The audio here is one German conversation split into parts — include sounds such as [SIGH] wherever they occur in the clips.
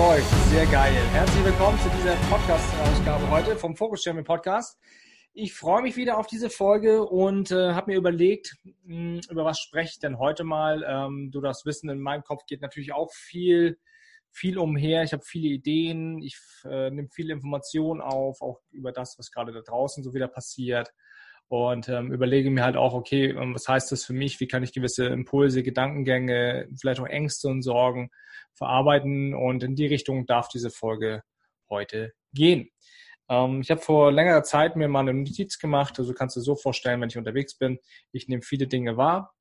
Läuft. Sehr geil. Herzlich willkommen zu dieser Podcast-Ausgabe heute vom Focus Champion Podcast. Ich freue mich wieder auf diese Folge und äh, habe mir überlegt, mh, hm, über was spreche ich denn heute mal. Ähm, du darfst wissen, in meinem Kopf geht natürlich auch viel, viel umher. Ich habe viele Ideen, ich äh, nehme viele Informationen auf, auch über das, was gerade da draußen so wieder passiert und ähm, überlege mir halt auch, okay, ähm, was heißt das für mich? Wie kann ich gewisse Impulse, Gedankengänge, vielleicht auch Ängste und Sorgen verarbeiten? Und in die Richtung darf diese Folge heute gehen. Ähm, ich habe vor längerer Zeit mir mal eine Notiz gemacht. Also kannst du dir so vorstellen, wenn ich unterwegs bin, ich nehme viele Dinge wahr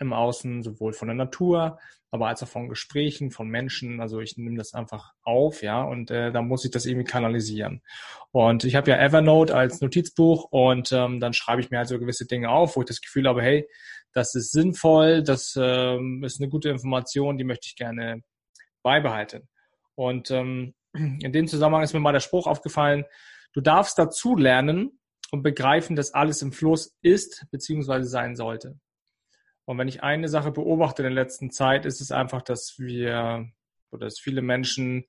im Außen, sowohl von der Natur, aber als auch von Gesprächen, von Menschen. Also ich nehme das einfach auf, ja, und äh, da muss ich das irgendwie kanalisieren. Und ich habe ja Evernote als Notizbuch und ähm, dann schreibe ich mir also gewisse Dinge auf, wo ich das Gefühl habe, hey, das ist sinnvoll, das ähm, ist eine gute Information, die möchte ich gerne beibehalten. Und ähm, in dem Zusammenhang ist mir mal der Spruch aufgefallen, du darfst dazu lernen und begreifen, dass alles im Fluss ist bzw. sein sollte. Und wenn ich eine Sache beobachte in der letzten Zeit, ist es einfach, dass wir oder dass viele Menschen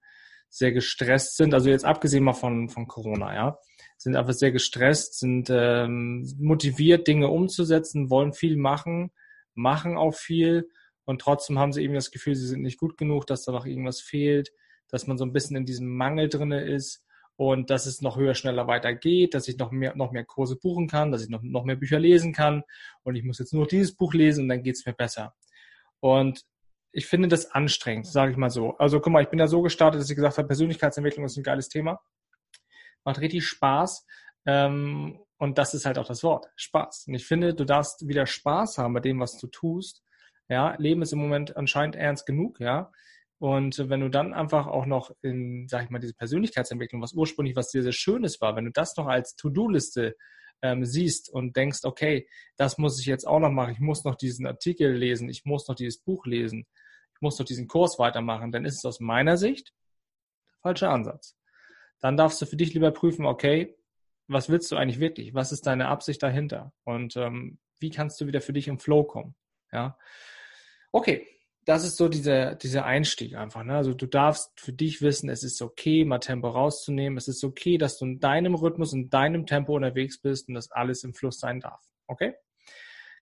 sehr gestresst sind. Also jetzt abgesehen mal von, von Corona, ja, sind einfach sehr gestresst, sind ähm, motiviert, Dinge umzusetzen, wollen viel machen, machen auch viel und trotzdem haben sie eben das Gefühl, sie sind nicht gut genug, dass da noch irgendwas fehlt, dass man so ein bisschen in diesem Mangel drinne ist und dass es noch höher, schneller weitergeht, dass ich noch mehr, noch mehr Kurse buchen kann, dass ich noch, noch mehr Bücher lesen kann und ich muss jetzt nur dieses Buch lesen und dann geht's mir besser. Und ich finde das anstrengend, sage ich mal so. Also guck mal, ich bin ja so gestartet, dass ich gesagt habe, Persönlichkeitsentwicklung ist ein geiles Thema. Macht richtig Spaß. Ähm, und das ist halt auch das Wort, Spaß. Und ich finde, du darfst wieder Spaß haben bei dem, was du tust. Ja, Leben ist im Moment anscheinend ernst genug, ja. Und wenn du dann einfach auch noch in, sag ich mal, diese Persönlichkeitsentwicklung, was ursprünglich was sehr, sehr Schönes war, wenn du das noch als To-Do-Liste ähm, siehst und denkst, okay, das muss ich jetzt auch noch machen, ich muss noch diesen Artikel lesen, ich muss noch dieses Buch lesen, ich muss noch diesen Kurs weitermachen, dann ist es aus meiner Sicht falscher Ansatz. Dann darfst du für dich lieber prüfen, okay, was willst du eigentlich wirklich? Was ist deine Absicht dahinter? Und ähm, wie kannst du wieder für dich im Flow kommen? Ja. Okay, das ist so dieser, dieser Einstieg einfach. Ne? Also du darfst für dich wissen, es ist okay, mal Tempo rauszunehmen. Es ist okay, dass du in deinem Rhythmus, in deinem Tempo unterwegs bist und dass alles im Fluss sein darf. Okay?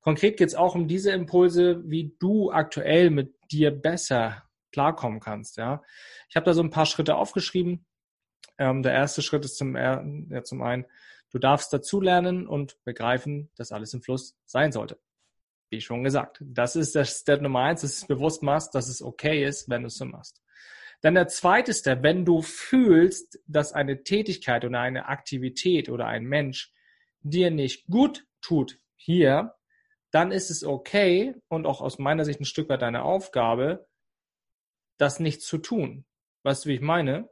Konkret geht es auch um diese Impulse, wie du aktuell mit dir besser klarkommen kannst. Ja, ich habe da so ein paar Schritte aufgeschrieben. Ähm, der erste Schritt ist zum, ja, zum einen, du darfst dazulernen und begreifen, dass alles im Fluss sein sollte wie schon gesagt, das ist der Step Nummer eins, dass du es bewusst machst, dass es okay ist, wenn du es so machst. Dann der zweite Step, wenn du fühlst, dass eine Tätigkeit oder eine Aktivität oder ein Mensch dir nicht gut tut hier, dann ist es okay und auch aus meiner Sicht ein Stück weit deine Aufgabe, das nicht zu tun. Weißt du, wie ich meine?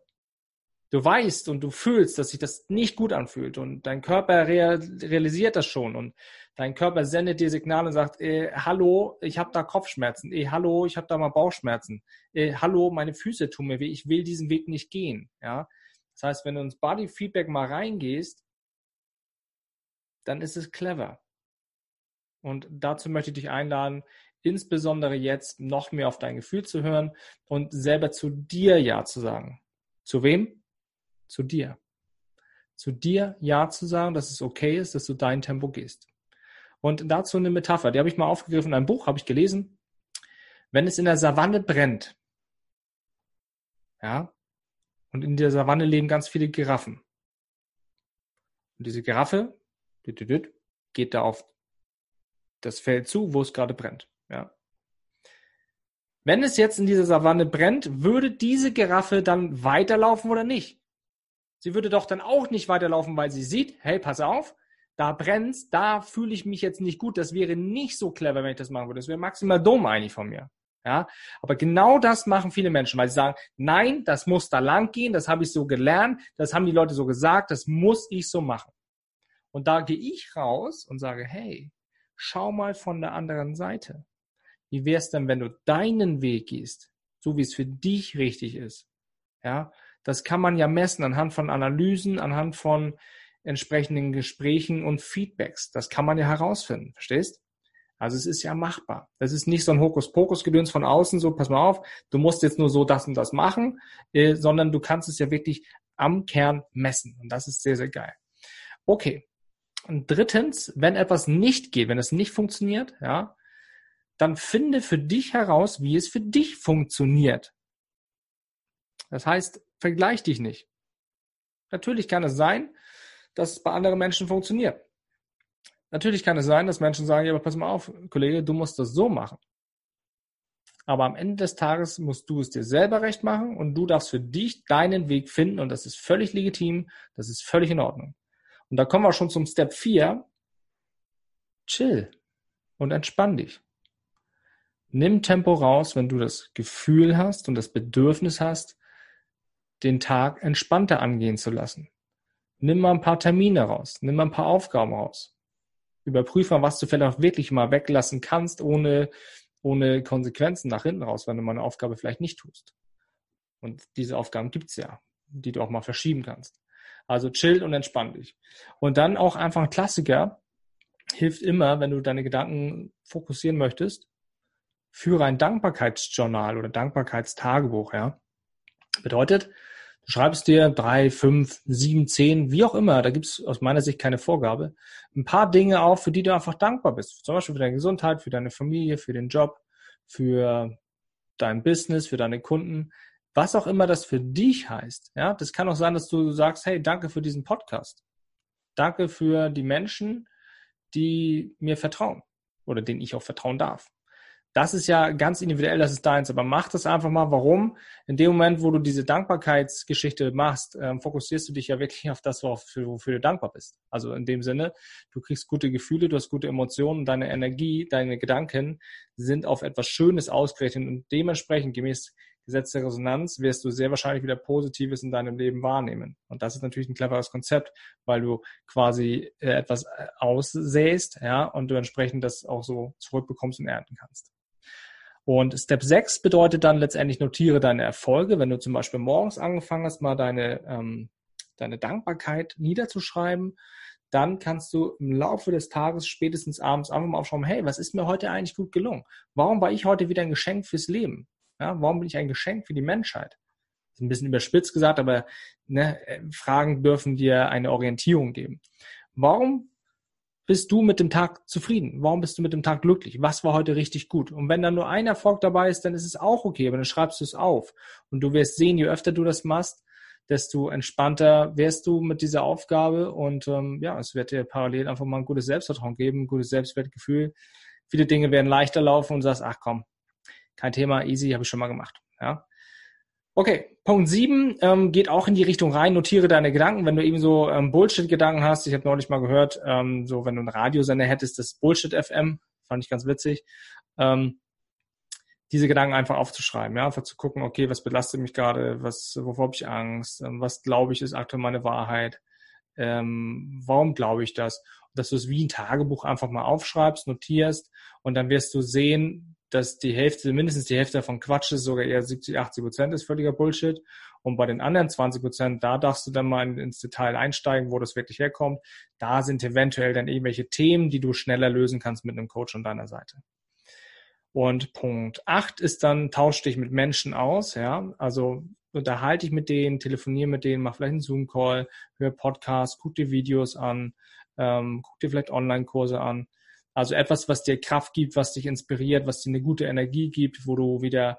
Du weißt und du fühlst, dass sich das nicht gut anfühlt und dein Körper realisiert das schon und Dein Körper sendet dir Signale und sagt, äh, hallo, ich habe da Kopfschmerzen, äh, hallo, ich habe da mal Bauchschmerzen, äh, hallo, meine Füße tun mir weh, ich will diesen Weg nicht gehen. Ja? Das heißt, wenn du ins Body Feedback mal reingehst, dann ist es clever. Und dazu möchte ich dich einladen, insbesondere jetzt noch mehr auf dein Gefühl zu hören und selber zu dir Ja zu sagen. Zu wem? Zu dir. Zu dir Ja zu sagen, dass es okay ist, dass du dein Tempo gehst. Und dazu eine Metapher, die habe ich mal aufgegriffen in einem Buch, habe ich gelesen. Wenn es in der Savanne brennt, ja, und in der Savanne leben ganz viele Giraffen. Und diese Giraffe geht da auf das Feld zu, wo es gerade brennt. Ja. Wenn es jetzt in dieser Savanne brennt, würde diese Giraffe dann weiterlaufen oder nicht? Sie würde doch dann auch nicht weiterlaufen, weil sie sieht, hey, pass auf, da brennt's, da fühle ich mich jetzt nicht gut. Das wäre nicht so clever, wenn ich das machen würde. Das wäre maximal dumm eigentlich von mir. Ja, aber genau das machen viele Menschen, weil sie sagen, nein, das muss da lang gehen, das habe ich so gelernt, das haben die Leute so gesagt, das muss ich so machen. Und da gehe ich raus und sage, hey, schau mal von der anderen Seite. Wie wäre es denn, wenn du deinen Weg gehst, so wie es für dich richtig ist? Ja, das kann man ja messen anhand von Analysen, anhand von entsprechenden Gesprächen und Feedbacks. Das kann man ja herausfinden, verstehst? Also es ist ja machbar. Das ist nicht so ein Hokuspokus-Gedöns von außen, so pass mal auf, du musst jetzt nur so das und das machen, äh, sondern du kannst es ja wirklich am Kern messen. Und das ist sehr, sehr geil. Okay. Und drittens, wenn etwas nicht geht, wenn es nicht funktioniert, ja, dann finde für dich heraus, wie es für dich funktioniert. Das heißt, vergleich dich nicht. Natürlich kann es sein, dass es bei anderen Menschen funktioniert. Natürlich kann es sein, dass Menschen sagen, ja, aber pass mal auf, Kollege, du musst das so machen. Aber am Ende des Tages musst du es dir selber recht machen und du darfst für dich deinen Weg finden und das ist völlig legitim, das ist völlig in Ordnung. Und da kommen wir schon zum Step 4. Chill und entspann dich. Nimm Tempo raus, wenn du das Gefühl hast und das Bedürfnis hast, den Tag entspannter angehen zu lassen. Nimm mal ein paar Termine raus, nimm mal ein paar Aufgaben raus überprüf mal, was du vielleicht auch wirklich mal weglassen kannst, ohne, ohne Konsequenzen nach hinten raus, wenn du mal eine Aufgabe vielleicht nicht tust. Und diese Aufgaben gibt's ja, die du auch mal verschieben kannst. Also chill und entspann dich. Und dann auch einfach ein Klassiker, hilft immer, wenn du deine Gedanken fokussieren möchtest, führe ein Dankbarkeitsjournal oder Dankbarkeitstagebuch, ja. Bedeutet, Du schreibst dir drei, fünf, sieben, zehn, wie auch immer, da gibt es aus meiner Sicht keine Vorgabe, ein paar Dinge auf, für die du einfach dankbar bist. Zum Beispiel für deine Gesundheit, für deine Familie, für den Job, für dein Business, für deine Kunden, was auch immer das für dich heißt. Ja, das kann auch sein, dass du sagst, hey, danke für diesen Podcast. Danke für die Menschen, die mir vertrauen oder denen ich auch vertrauen darf. Das ist ja ganz individuell, das ist deins, aber mach das einfach mal. Warum? In dem Moment, wo du diese Dankbarkeitsgeschichte machst, ähm, fokussierst du dich ja wirklich auf das, wofür, wofür du dankbar bist. Also in dem Sinne, du kriegst gute Gefühle, du hast gute Emotionen, deine Energie, deine Gedanken sind auf etwas Schönes ausgerichtet und dementsprechend gemäß Gesetz der Resonanz wirst du sehr wahrscheinlich wieder Positives in deinem Leben wahrnehmen. Und das ist natürlich ein cleveres Konzept, weil du quasi äh, etwas äh, aussäst, ja, und du entsprechend das auch so zurückbekommst und ernten kannst. Und Step 6 bedeutet dann letztendlich, notiere deine Erfolge. Wenn du zum Beispiel morgens angefangen hast, mal deine, ähm, deine Dankbarkeit niederzuschreiben, dann kannst du im Laufe des Tages, spätestens abends, einfach mal aufschauen, hey, was ist mir heute eigentlich gut gelungen? Warum war ich heute wieder ein Geschenk fürs Leben? Ja, warum bin ich ein Geschenk für die Menschheit? Das ist ein bisschen überspitzt gesagt, aber ne, Fragen dürfen dir eine Orientierung geben. Warum bist du mit dem Tag zufrieden? Warum bist du mit dem Tag glücklich? Was war heute richtig gut? Und wenn da nur ein Erfolg dabei ist, dann ist es auch okay, aber dann schreibst du es auf. Und du wirst sehen, je öfter du das machst, desto entspannter wirst du mit dieser Aufgabe. Und ähm, ja, es wird dir parallel einfach mal ein gutes Selbstvertrauen geben, ein gutes Selbstwertgefühl. Viele Dinge werden leichter laufen und du sagst, ach komm, kein Thema, easy, habe ich schon mal gemacht. Ja. Okay, Punkt 7 ähm, geht auch in die Richtung rein, notiere deine Gedanken, wenn du eben so ähm, Bullshit-Gedanken hast. Ich habe neulich mal gehört, ähm, so wenn du einen Radiosender hättest, das Bullshit-FM, fand ich ganz witzig, ähm, diese Gedanken einfach aufzuschreiben, ja, einfach zu gucken, okay, was belastet mich gerade, was, wovor habe ich Angst, ähm, was glaube ich ist aktuell meine Wahrheit, ähm, warum glaube ich das? Dass du es wie ein Tagebuch einfach mal aufschreibst, notierst und dann wirst du sehen, dass die Hälfte, mindestens die Hälfte davon Quatsch ist, sogar eher 70, 80 Prozent ist völliger Bullshit. Und bei den anderen 20 Prozent, da darfst du dann mal ins Detail einsteigen, wo das wirklich herkommt. Da sind eventuell dann irgendwelche Themen, die du schneller lösen kannst mit einem Coach an deiner Seite. Und Punkt 8 ist dann, tausch dich mit Menschen aus, ja. Also unterhalte dich mit denen, telefoniere mit denen, mach vielleicht einen Zoom-Call, hör Podcasts, guck dir Videos an, ähm, guck dir vielleicht Online-Kurse an also etwas, was dir Kraft gibt, was dich inspiriert, was dir eine gute Energie gibt, wo du wieder,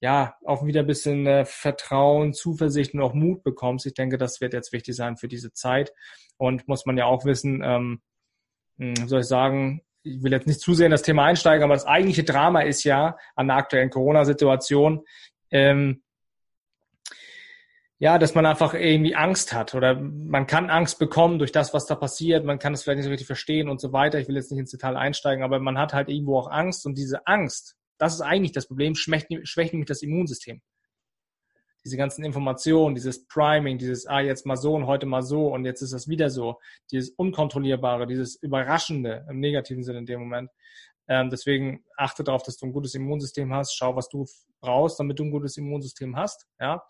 ja, auch wieder ein bisschen äh, Vertrauen, Zuversicht und auch Mut bekommst. Ich denke, das wird jetzt wichtig sein für diese Zeit. Und muss man ja auch wissen, ähm, hm, soll ich sagen, ich will jetzt nicht zu sehr in das Thema einsteigen, aber das eigentliche Drama ist ja an der aktuellen Corona-Situation, ähm, ja, dass man einfach irgendwie Angst hat oder man kann Angst bekommen durch das, was da passiert, man kann es vielleicht nicht so richtig verstehen und so weiter. Ich will jetzt nicht ins Detail einsteigen, aber man hat halt irgendwo auch Angst und diese Angst, Das ist eigentlich das Problem, schwächt, schwächt nämlich das Immunsystem. Diese ganzen Informationen, dieses Priming, dieses, ah, jetzt mal so und heute mal so und jetzt ist das wieder so, dieses Unkontrollierbare, dieses Überraschende im negativen Sinne in dem Moment. Ähm, deswegen achte darauf, dass du ein gutes Immunsystem hast. Schau, was du brauchst, damit du ein gutes Immunsystem hast. Ja.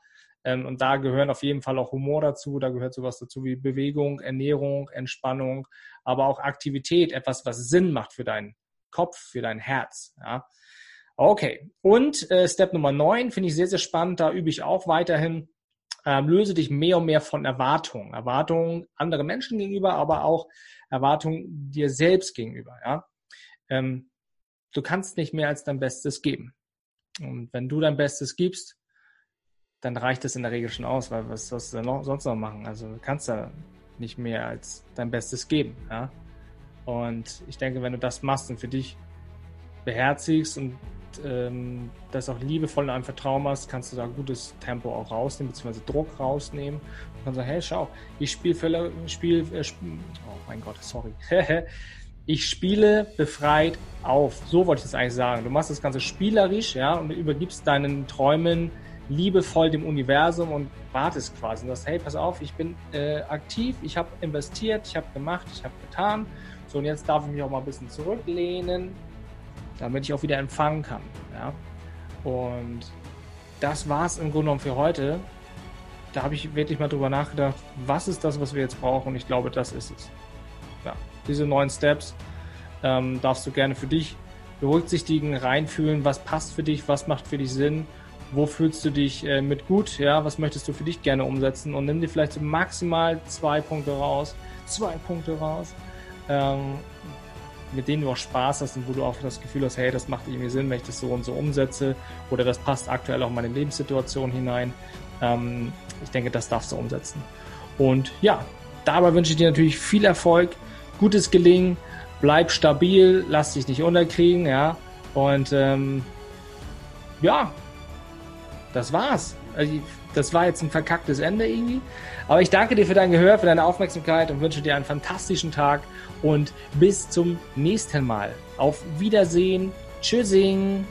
Ähm, und da gehören auf jeden Fall auch Humor dazu. Da gehört sowas dazu wie Bewegung, Ernährung, Entspannung, aber auch Aktivität, etwas, was Sinn macht für deinen Kopf, für dein Herz. Ja. Okay. Und äh, Step Nummer 9 finde ich sehr, sehr spannend. Da übe ich auch weiterhin. Ähm, löse dich mehr und mehr von Erwartungen. Erwartungen andere Menschen gegenüber, aber auch Erwartungen dir selbst gegenüber. Ja ähm, du kannst nicht mehr als dein Bestes geben. Und wenn du dein Bestes gibst, dann reicht das in der Regel schon aus, weil was sollst du noch, sonst noch machen? Also du kannst da nicht mehr als dein Bestes geben. Ja? Und ich denke, wenn du das machst und für dich beherzigst und ähm, das auch liebevoll in einem Vertrauen machst, kannst du da gutes Tempo auch rausnehmen, beziehungsweise Druck rausnehmen. Du kannst sagen, hey, schau, ich spiele, spiel, äh, spiel, oh mein Gott, sorry. [LAUGHS] ich spiele befreit auf. So wollte ich das eigentlich sagen. Du machst das Ganze spielerisch, ja, und übergibst deinen Träumen liebevoll dem Universum und wartest quasi. Und sagst, hey, pass auf, ich bin äh, aktiv, ich habe investiert, ich habe gemacht, ich habe getan. So, und jetzt darf ich mich auch mal ein bisschen zurücklehnen, damit ich auch wieder empfangen kann. Ja? Und das war es im Grunde genommen für heute. Da habe ich wirklich mal drüber nachgedacht, was ist das, was wir jetzt brauchen? Und ich glaube, das ist es ja, diese neuen Steps ähm, darfst du gerne für dich berücksichtigen, reinfühlen, was passt für dich, was macht für dich Sinn, wo fühlst du dich äh, mit gut, ja, was möchtest du für dich gerne umsetzen und nimm dir vielleicht so maximal zwei Punkte raus, zwei Punkte raus, ähm, mit denen du auch Spaß hast und wo du auch das Gefühl hast, hey, das macht irgendwie Sinn, wenn ich das so und so umsetze oder das passt aktuell auch in meine Lebenssituation hinein. Ähm, ich denke, das darfst du umsetzen. Und ja, dabei wünsche ich dir natürlich viel Erfolg gutes Gelingen, bleib stabil, lass dich nicht unterkriegen, ja. Und ähm, ja, das war's. Also, das war jetzt ein verkacktes Ende irgendwie. Aber ich danke dir für dein Gehör, für deine Aufmerksamkeit und wünsche dir einen fantastischen Tag und bis zum nächsten Mal. Auf Wiedersehen. Tschüssing.